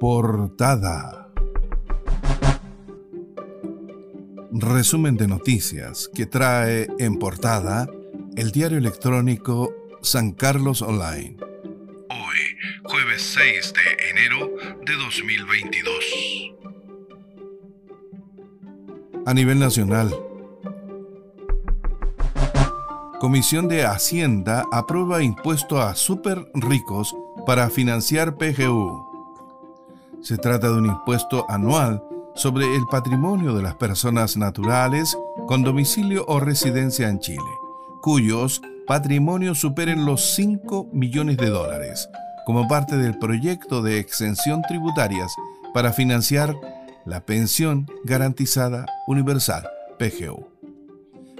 Portada. Resumen de noticias que trae en portada el diario electrónico San Carlos Online. Hoy, jueves 6 de enero de 2022. A nivel nacional, Comisión de Hacienda aprueba impuesto a super ricos para financiar PGU. Se trata de un impuesto anual sobre el patrimonio de las personas naturales con domicilio o residencia en Chile, cuyos patrimonios superen los 5 millones de dólares, como parte del proyecto de exención tributarias para financiar la pensión garantizada universal, PGU.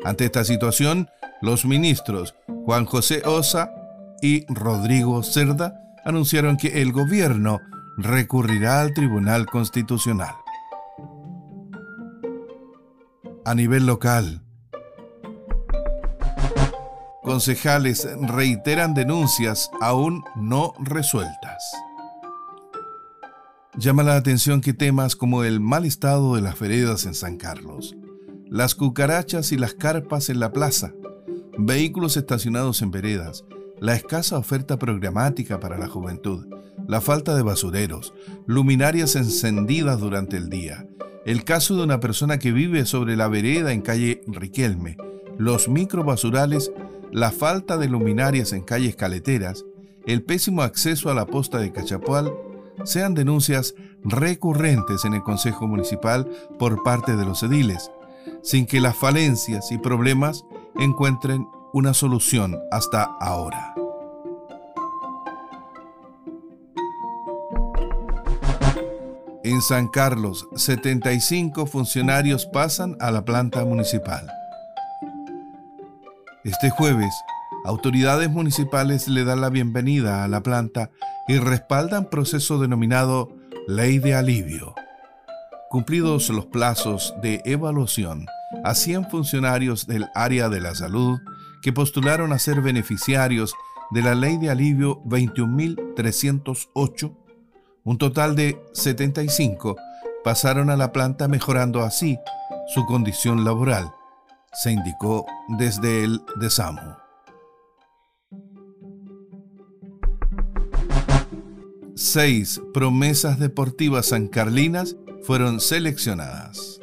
Ante esta situación, los ministros Juan José Osa y Rodrigo Cerda anunciaron que el gobierno recurrirá al Tribunal Constitucional. A nivel local, concejales reiteran denuncias aún no resueltas. Llama la atención que temas como el mal estado de las veredas en San Carlos, las cucarachas y las carpas en la plaza, vehículos estacionados en veredas, la escasa oferta programática para la juventud, la falta de basureros, luminarias encendidas durante el día, el caso de una persona que vive sobre la vereda en calle Riquelme, los microbasurales, la falta de luminarias en calles caleteras, el pésimo acceso a la posta de Cachapual, sean denuncias recurrentes en el Consejo Municipal por parte de los ediles, sin que las falencias y problemas encuentren una solución hasta ahora. En San Carlos, 75 funcionarios pasan a la planta municipal. Este jueves, autoridades municipales le dan la bienvenida a la planta y respaldan proceso denominado Ley de Alivio. Cumplidos los plazos de evaluación, a 100 funcionarios del área de la salud que postularon a ser beneficiarios de la Ley de Alivio 21.308, un total de 75 pasaron a la planta mejorando así su condición laboral, se indicó desde el desamo. Seis promesas deportivas sancarlinas fueron seleccionadas.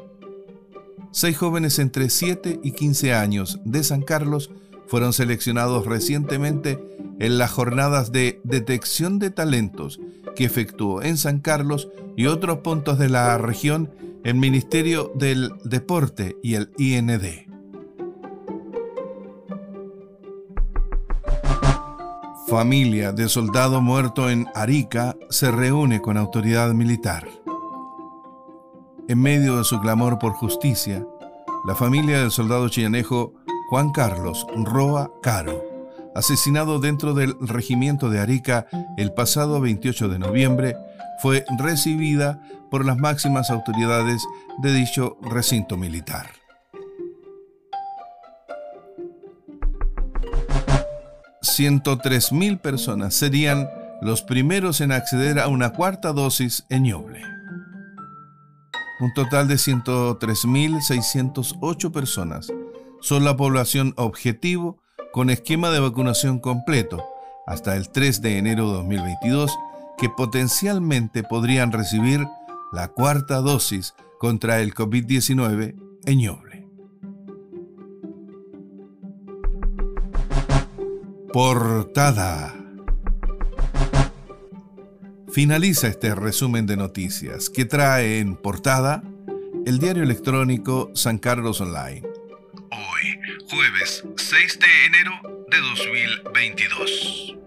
Seis jóvenes entre 7 y 15 años de San Carlos fueron seleccionados recientemente en las jornadas de detección de talentos que efectuó en San Carlos y otros puntos de la región el Ministerio del Deporte y el IND. Familia de soldado muerto en Arica se reúne con autoridad militar. En medio de su clamor por justicia, la familia del soldado chillanejo Juan Carlos Roa Caro, asesinado dentro del regimiento de Arica el pasado 28 de noviembre, fue recibida por las máximas autoridades de dicho recinto militar. mil personas serían los primeros en acceder a una cuarta dosis en Ñoble. Un total de 103.608 personas son la población objetivo con esquema de vacunación completo hasta el 3 de enero de 2022 que potencialmente podrían recibir la cuarta dosis contra el COVID-19 en Ñoble. Portada Finaliza este resumen de noticias que trae en portada el diario electrónico San Carlos Online. Jueves 6 de enero de 2022.